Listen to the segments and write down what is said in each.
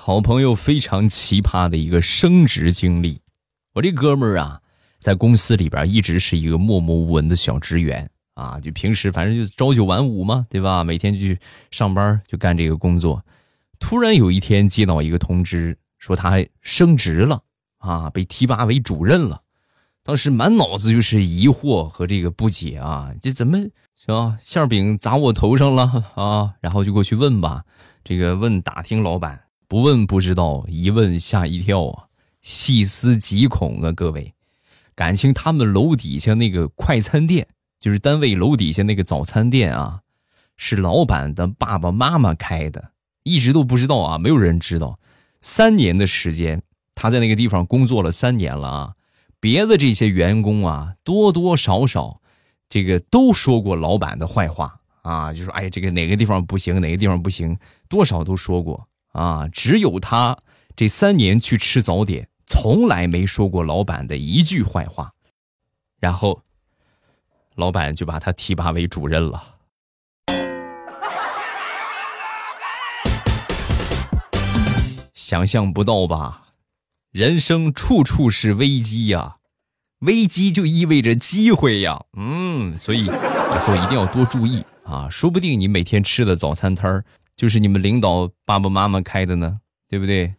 好朋友非常奇葩的一个升职经历。我这哥们儿啊，在公司里边一直是一个默默无闻的小职员啊，就平时反正就朝九晚五嘛，对吧？每天就去上班就干这个工作。突然有一天接到一个通知，说他升职了啊，被提拔为主任了。当时满脑子就是疑惑和这个不解啊，这怎么是吧？馅饼砸我头上了啊？然后就过去问吧，这个问打听老板，不问不知道，一问吓一跳啊，细思极恐啊！各位，感情他们楼底下那个快餐店，就是单位楼底下那个早餐店啊，是老板的爸爸妈妈开的。一直都不知道啊，没有人知道。三年的时间，他在那个地方工作了三年了啊。别的这些员工啊，多多少少，这个都说过老板的坏话啊，就说哎，这个哪个地方不行，哪个地方不行，多少都说过啊。只有他这三年去吃早点，从来没说过老板的一句坏话。然后，老板就把他提拔为主任了。想象不到吧？人生处处是危机呀，危机就意味着机会呀。嗯，所以以后一定要多注意啊，说不定你每天吃的早餐摊儿就是你们领导爸爸妈妈开的呢，对不对？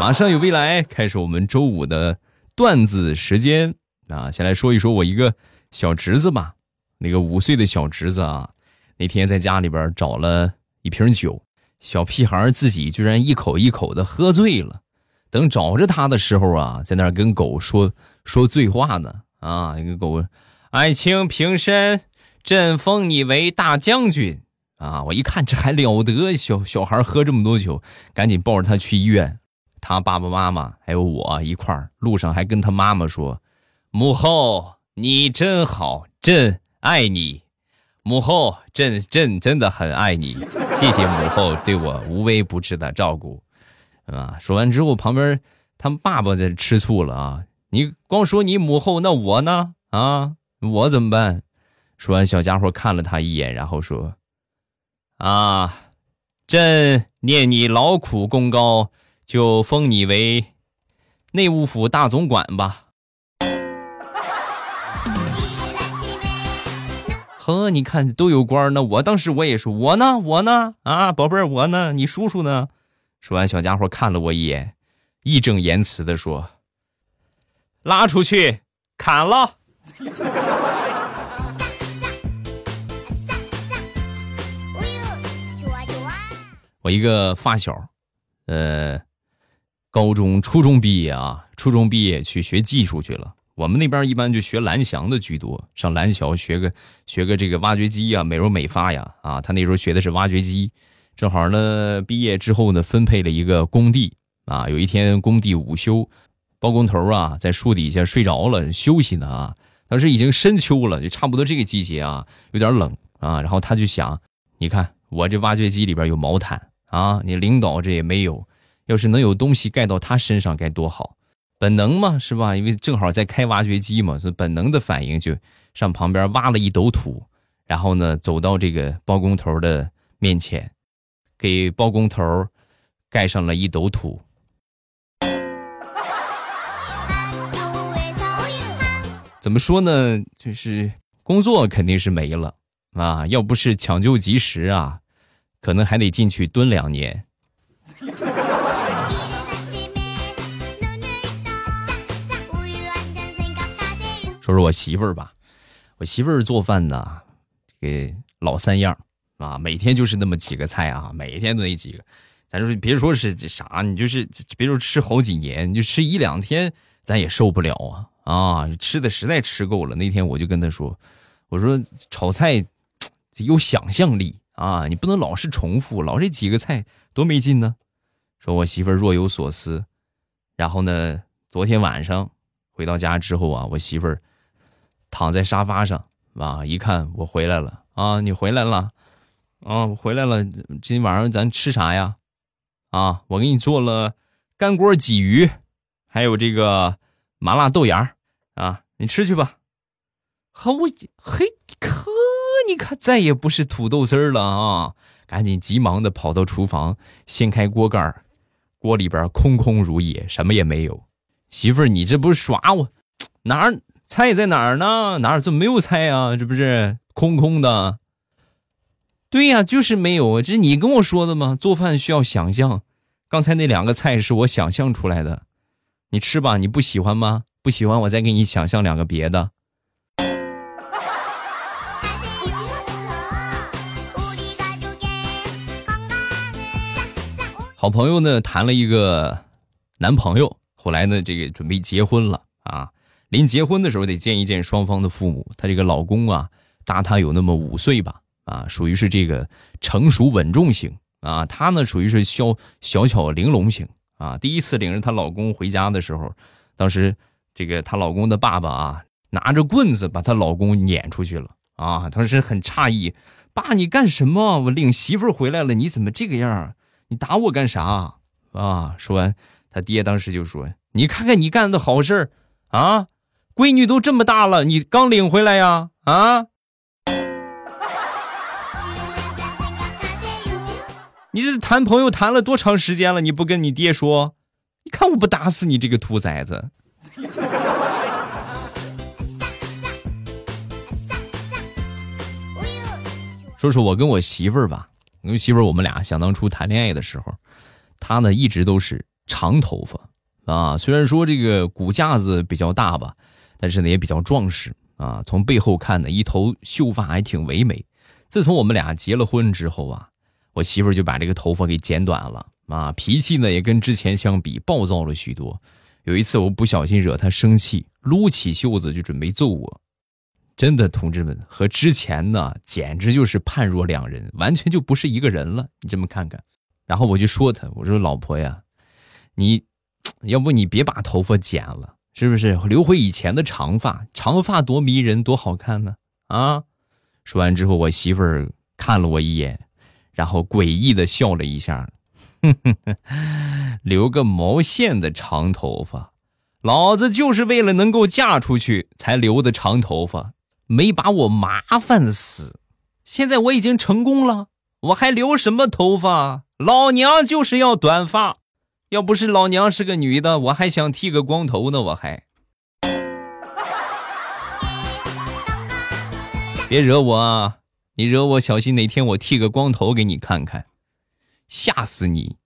马上有未来，开始我们周五的段子时间啊！先来说一说我一个小侄子吧，那个五岁的小侄子啊，那天在家里边找了一瓶酒。小屁孩自己居然一口一口的喝醉了，等找着他的时候啊，在那跟狗说说醉话呢啊！那个狗，爱卿平身，朕封你为大将军啊！我一看这还了得，小小孩喝这么多酒，赶紧抱着他去医院。他爸爸妈妈还有我一块儿，路上还跟他妈妈说：“母后你真好，朕爱你。”母后，朕朕真的很爱你，谢谢母后对我无微不至的照顾，啊！说完之后，旁边他们爸爸在吃醋了啊！你光说你母后，那我呢？啊，我怎么办？说完，小家伙看了他一眼，然后说：“啊，朕念你劳苦功高，就封你为内务府大总管吧。”呵，你看都有官呢，我当时我也说，我呢，我呢，啊，宝贝儿，我呢，你叔叔呢？说完，小家伙看了我一眼，义正言辞的说：“拉出去砍了。”一个发小，呃，高中、初中毕业啊，初中毕业去学技术去了。我们那边一般就学蓝翔的居多，上蓝桥学个学个这个挖掘机呀、美容美发呀。啊，他那时候学的是挖掘机，正好呢，毕业之后呢，分配了一个工地。啊，有一天工地午休，包工头啊在树底下睡着了，休息呢。啊，当时已经深秋了，就差不多这个季节啊，有点冷啊。然后他就想，你看我这挖掘机里边有毛毯啊，你领导这也没有，要是能有东西盖到他身上该多好。本能嘛，是吧？因为正好在开挖掘机嘛，所以本能的反应就上旁边挖了一斗土，然后呢，走到这个包工头的面前，给包工头盖上了一斗土。怎么说呢？就是工作肯定是没了啊！要不是抢救及时啊，可能还得进去蹲两年。说说我媳妇儿吧，我媳妇儿做饭呢，这个老三样啊，每天就是那么几个菜啊，每天都那几个。咱说别说是啥，你就是别说吃好几年，你就吃一两天，咱也受不了啊啊！吃的实在吃够了。那天我就跟她说，我说炒菜有想象力啊，你不能老是重复，老这几个菜多没劲呢。说我媳妇儿若有所思，然后呢，昨天晚上回到家之后啊，我媳妇儿。躺在沙发上啊，一看我回来了啊，你回来了，啊，我回来了。今天晚上咱吃啥呀？啊，我给你做了干锅鲫鱼，还有这个麻辣豆芽啊，你吃去吧。好，我嘿，可你看再也不是土豆丝儿了啊，赶紧急忙的跑到厨房，掀开锅盖儿，锅里边空空如也，什么也没有。媳妇儿，你这不是耍我？哪儿菜在哪儿呢？哪儿怎么没有菜啊？这不是空空的？对呀，就是没有。这是你跟我说的吗？做饭需要想象，刚才那两个菜是我想象出来的。你吃吧，你不喜欢吗？不喜欢，我再给你想象两个别的。好朋友呢，谈了一个男朋友，后来呢，这个准备结婚了啊。临结婚的时候得见一见双方的父母。她这个老公啊，大她有那么五岁吧，啊，属于是这个成熟稳重型啊。她呢，属于是小小巧玲珑型啊。第一次领着她老公回家的时候，当时这个她老公的爸爸啊，拿着棍子把她老公撵出去了啊。当时很诧异，爸，你干什么？我领媳妇回来了，你怎么这个样？你打我干啥？啊！说完，他爹当时就说：“你看看你干的好事儿，啊，闺女都这么大了，你刚领回来呀？啊！你这谈朋友谈了多长时间了？你不跟你爹说？你看我不打死你这个兔崽子！”说说我跟我媳妇儿吧。跟媳妇儿，我们俩想当初谈恋爱的时候，她呢一直都是长头发啊。虽然说这个骨架子比较大吧，但是呢也比较壮实啊。从背后看呢，一头秀发还挺唯美。自从我们俩结了婚之后啊，我媳妇儿就把这个头发给剪短了啊。脾气呢也跟之前相比暴躁了许多。有一次我不小心惹她生气，撸起袖子就准备揍我。真的，同志们和之前呢，简直就是判若两人，完全就不是一个人了。你这么看看，然后我就说他，我说老婆呀，你要不你别把头发剪了，是不是？留回以前的长发，长发多迷人，多好看呢！啊！说完之后，我媳妇儿看了我一眼，然后诡异的笑了一下，哼哼哼，留个毛线的长头发，老子就是为了能够嫁出去才留的长头发。没把我麻烦死，现在我已经成功了，我还留什么头发？老娘就是要短发，要不是老娘是个女的，我还想剃个光头呢。我还别惹我啊！你惹我，小心哪天我剃个光头给你看看，吓死你！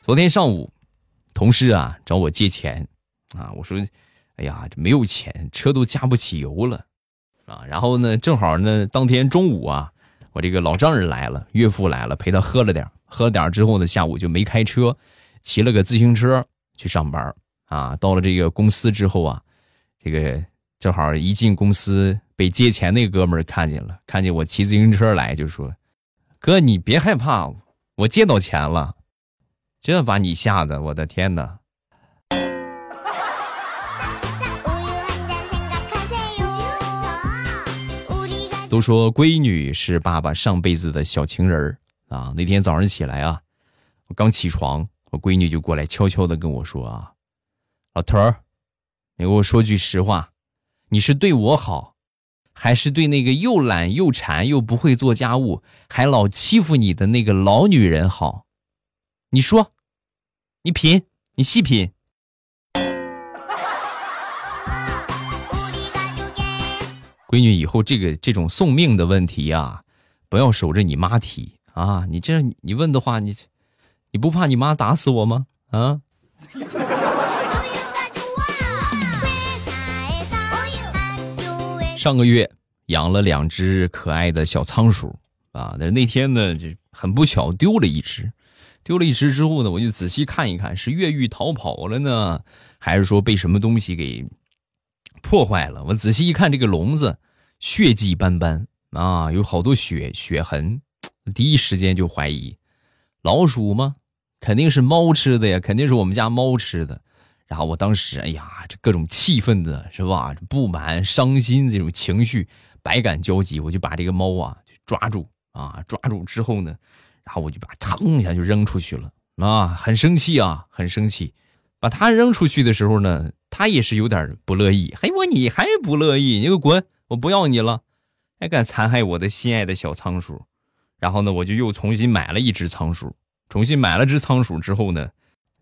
昨天上午。同事啊找我借钱，啊我说，哎呀这没有钱，车都加不起油了，啊然后呢正好呢当天中午啊我这个老丈人来了，岳父来了陪他喝了点，喝了点之后呢下午就没开车，骑了个自行车去上班，啊到了这个公司之后啊，这个正好一进公司被借钱那哥们儿看见了，看见我骑自行车来就说，哥你别害怕，我借到钱了。这把你吓得，我的天哪！都说闺女是爸爸上辈子的小情人儿啊。那天早上起来啊，我刚起床，我闺女就过来悄悄的跟我说啊：“老头儿，你给我说句实话，你是对我好，还是对那个又懒又馋又不会做家务还老欺负你的那个老女人好？”你说，你品，你细品。闺女，以后这个这种送命的问题呀，不要守着你妈提啊！你这样你问的话，你你不怕你妈打死我吗？啊？上个月养了两只可爱的小仓鼠啊，但是那天呢，就很不巧丢了一只。丢了一只之后呢，我就仔细看一看，是越狱逃跑了呢，还是说被什么东西给破坏了？我仔细一看，这个笼子血迹斑斑啊，有好多血血痕，第一时间就怀疑老鼠吗？肯定是猫吃的呀，肯定是我们家猫吃的。然后我当时，哎呀，这各种气愤的是吧？不满、伤心这种情绪百感交集，我就把这个猫啊抓住啊，抓住之后呢。然后我就把它腾一下就扔出去了啊，很生气啊，很生气。把他扔出去的时候呢，他也是有点不乐意。嘿，我你还不乐意？你给我滚！我不要你了，还敢残害我的心爱的小仓鼠。然后呢，我就又重新买了一只仓鼠。重新买了只仓鼠之后呢，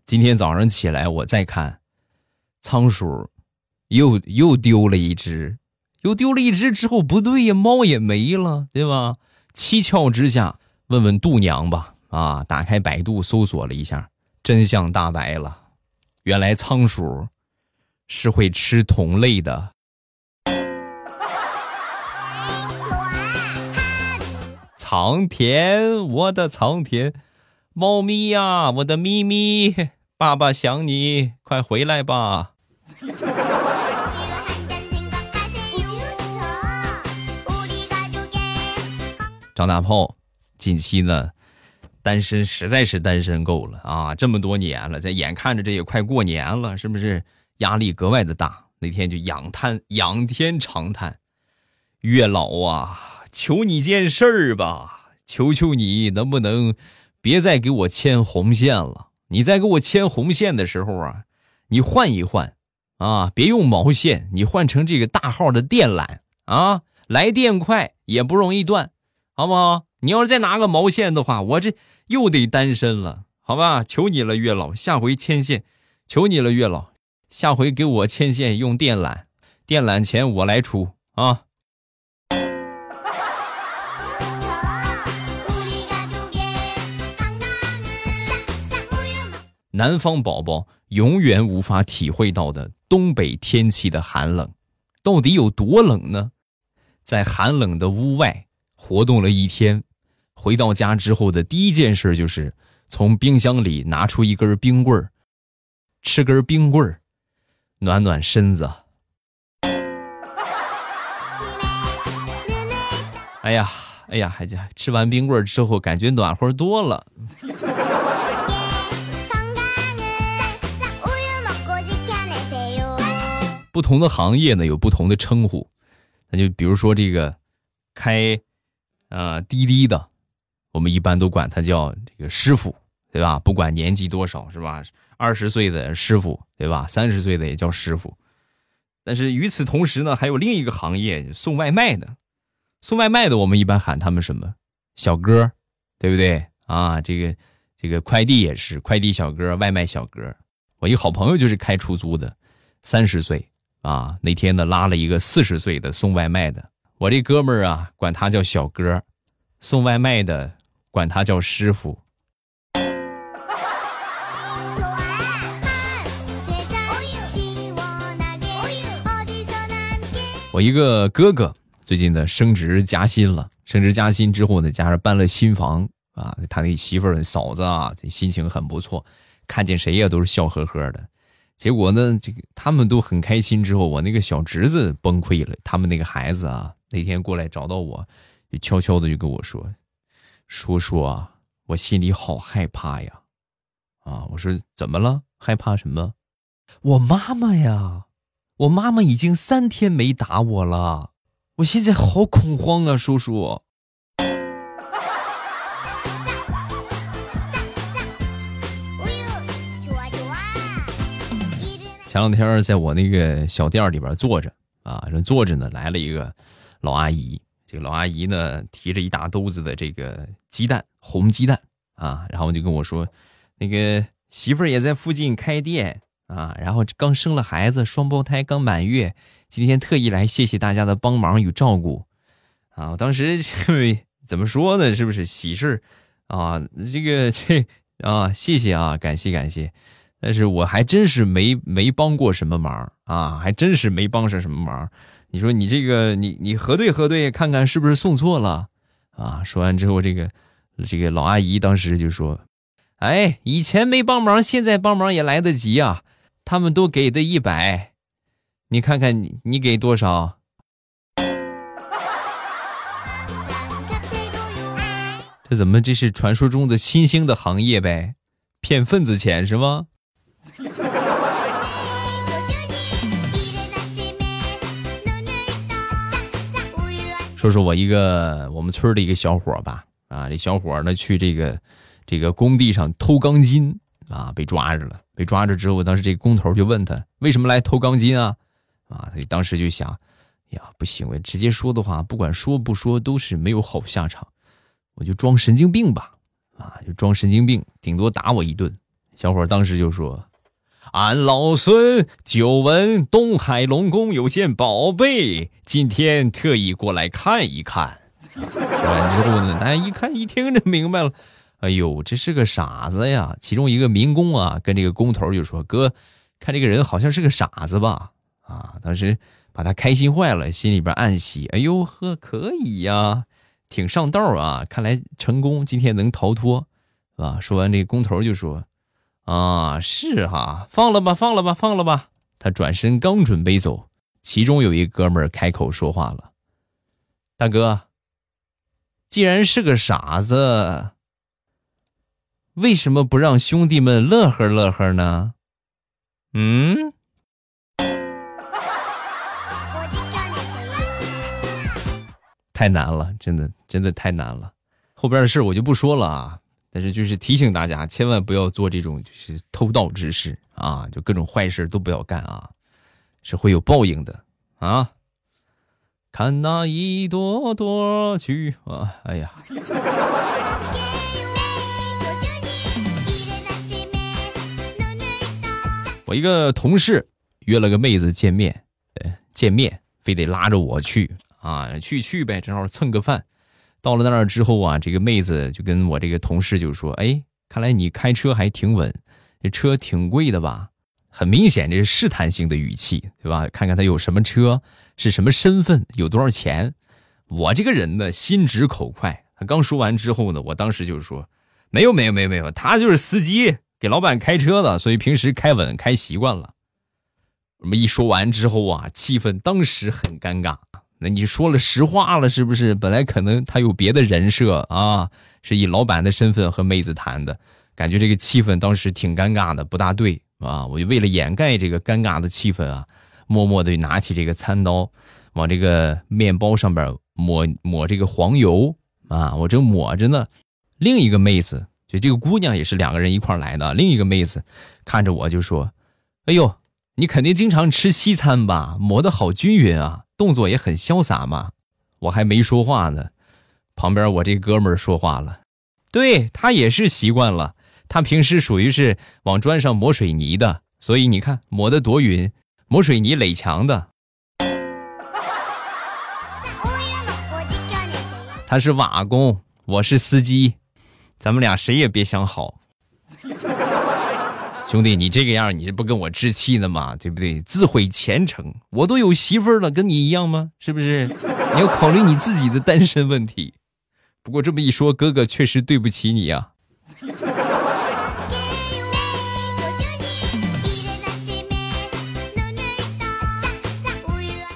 今天早上起来我再看，仓鼠又又丢了一只，又丢了一只之后不对呀，猫也没了，对吧？七窍之下。问问度娘吧，啊，打开百度搜索了一下，真相大白了，原来仓鼠是会吃同类的。藏田，我的藏田，猫咪呀，我的咪咪，爸爸想你，快回来吧。张大炮。近期呢，单身实在是单身够了啊！这么多年了，在眼看着这也快过年了，是不是压力格外的大？那天就仰叹仰天长叹：“月老啊，求你件事儿吧！求求你能不能别再给我牵红线了？你再给我牵红线的时候啊，你换一换啊，别用毛线，你换成这个大号的电缆啊，来电快也不容易断，好不好？”你要是再拿个毛线的话，我这又得单身了，好吧？求你了，月老，下回牵线，求你了，月老，下回给我牵线用电缆，电缆钱我来出啊！南方宝宝永远无法体会到的东北天气的寒冷，到底有多冷呢？在寒冷的屋外活动了一天。回到家之后的第一件事就是从冰箱里拿出一根冰棍儿，吃根冰棍儿，暖暖身子。哎呀，哎呀，还家吃完冰棍儿之后感觉暖和多了。不同的行业呢有不同的称呼，那就比如说这个开呃滴滴的。我们一般都管他叫这个师傅，对吧？不管年纪多少，是吧？二十岁的师傅，对吧？三十岁的也叫师傅。但是与此同时呢，还有另一个行业，送外卖的。送外卖的，我们一般喊他们什么？小哥，对不对？啊，这个这个快递也是快递小哥、外卖小哥。我一好朋友就是开出租的，三十岁啊。那天呢，拉了一个四十岁的送外卖的。我这哥们儿啊，管他叫小哥，送外卖的。管他叫师傅。我一个哥哥最近呢升职加薪了，升职加薪之后呢，加上搬了新房啊，他那媳妇儿嫂子啊，这心情很不错，看见谁呀都是笑呵呵的。结果呢，这个他们都很开心之后，我那个小侄子崩溃了。他们那个孩子啊，那天过来找到我，就悄悄的就跟我说。叔叔啊，我心里好害怕呀！啊，我说怎么了？害怕什么？我妈妈呀，我妈妈已经三天没打我了，我现在好恐慌啊！叔叔。前两天在我那个小店里边坐着啊，正坐着呢，来了一个老阿姨。这个老阿姨呢，提着一大兜子的这个鸡蛋，红鸡蛋啊，然后就跟我说，那个媳妇儿也在附近开店啊，然后刚生了孩子，双胞胎刚满月，今天特意来谢谢大家的帮忙与照顾啊。我当时怎么说呢？是不是喜事啊？这个这啊，谢谢啊，感谢感谢，但是我还真是没没帮过什么忙啊，还真是没帮上什么忙。你说你这个，你你核对核对，看看是不是送错了啊？说完之后，这个这个老阿姨当时就说：“哎，以前没帮忙，现在帮忙也来得及啊。他们都给的一百，你看看你你给多少？这怎么这是传说中的新兴的行业呗？骗份子钱是吗？” 说说我一个我们村的一个小伙吧，啊，这小伙呢去这个这个工地上偷钢筋啊，被抓着了。被抓着之后，当时这个工头就问他为什么来偷钢筋啊？啊，他就当时就想，呀，不行，我直接说的话，不管说不说都是没有好下场，我就装神经病吧，啊，就装神经病，顶多打我一顿。小伙当时就说。俺老孙久闻东海龙宫有件宝贝，今天特意过来看一看。说完之后呢，大家一看一听就明白了。哎呦，这是个傻子呀！其中一个民工啊，跟这个工头就说：“哥，看这个人好像是个傻子吧？”啊，当时把他开心坏了，心里边暗喜：“哎呦呵，可以呀，挺上道啊！看来成功，今天能逃脱，是吧？”说完，这工头就说。啊，是哈，放了吧，放了吧，放了吧。他转身刚准备走，其中有一哥们儿开口说话了：“大哥，既然是个傻子，为什么不让兄弟们乐呵乐呵呢？”嗯，太难了，真的，真的太难了。后边的事我就不说了啊。但是就是提醒大家，千万不要做这种就是偷盗之事啊！就各种坏事都不要干啊，是会有报应的啊！看那一朵朵菊啊，哎呀！我一个同事约了个妹子见面，呃，见面非得拉着我去啊，去去呗，正好蹭个饭。到了那儿之后啊，这个妹子就跟我这个同事就说：“哎，看来你开车还挺稳，这车挺贵的吧？很明显这是试探性的语气，对吧？看看他有什么车，是什么身份，有多少钱。我这个人呢，心直口快。他刚说完之后呢，我当时就说：没有，没有，没有，没有，他就是司机，给老板开车的，所以平时开稳开习惯了。我们一说完之后啊，气氛当时很尴尬。”那你说了实话了是不是？本来可能他有别的人设啊，是以老板的身份和妹子谈的，感觉这个气氛当时挺尴尬的，不大对啊。我就为了掩盖这个尴尬的气氛啊，默默的拿起这个餐刀，往这个面包上边抹抹这个黄油啊。我正抹着呢，另一个妹子就这个姑娘也是两个人一块来的，另一个妹子看着我就说：“哎呦，你肯定经常吃西餐吧？抹的好均匀啊。”动作也很潇洒嘛，我还没说话呢，旁边我这哥们儿说话了，对他也是习惯了，他平时属于是往砖上抹水泥的，所以你看抹的多匀，抹水泥垒墙的。他是瓦工，我是司机，咱们俩谁也别想好。兄弟，你这个样，你这不跟我置气呢吗？对不对？自毁前程，我都有媳妇儿了，跟你一样吗？是不是？你要考虑你自己的单身问题。不过这么一说，哥哥确实对不起你呀。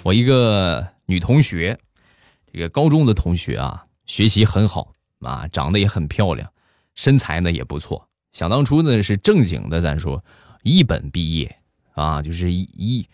我一个女同学，这个高中的同学啊，学习很好啊，长得也很漂亮，身材呢也不错。想当初呢是正经的，咱说一本毕业啊，就是一一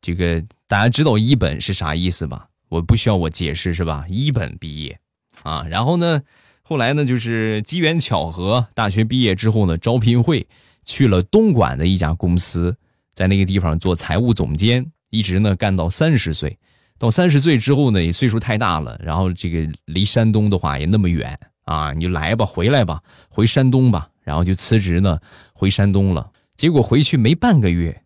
这个大家知道一本是啥意思吧？我不需要我解释是吧？一本毕业啊，然后呢，后来呢就是机缘巧合，大学毕业之后呢，招聘会去了东莞的一家公司，在那个地方做财务总监，一直呢干到三十岁。到三十岁之后呢，也岁数太大了，然后这个离山东的话也那么远啊，你就来吧，回来吧，回山东吧。然后就辞职呢，回山东了。结果回去没半个月，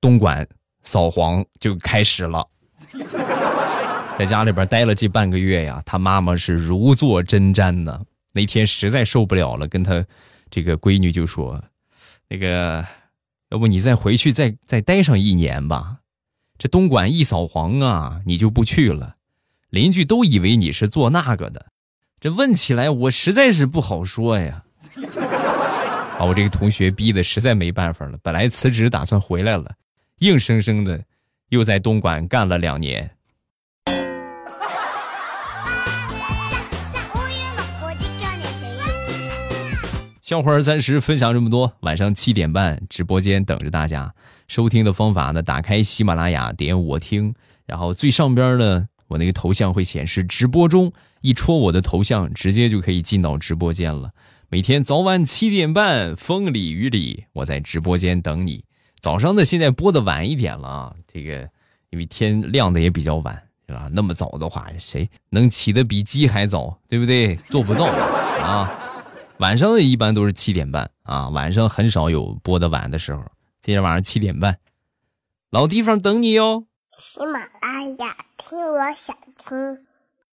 东莞扫黄就开始了。在家里边待了这半个月呀，他妈妈是如坐针毡呢。那天实在受不了了，跟他这个闺女就说：“那个，要不你再回去再再待上一年吧？这东莞一扫黄啊，你就不去了，邻居都以为你是做那个的。这问起来，我实在是不好说呀。”把我这个同学逼的实在没办法了，本来辞职打算回来了，硬生生的又在东莞干了两年。笑话暂时分享这么多，晚上七点半直播间等着大家。收听的方法呢，打开喜马拉雅，点我听，然后最上边呢，我那个头像会显示直播中，一戳我的头像，直接就可以进到直播间了。每天早晚七点半，风里雨里，我在直播间等你。早上的现在播的晚一点了啊，这个因为天亮的也比较晚，是吧？那么早的话，谁能起的比鸡还早，对不对？做不到啊。晚上的一般都是七点半啊，晚上很少有播的晚的时候。今天晚上七点半，老地方等你哟。喜马拉雅，听我想听。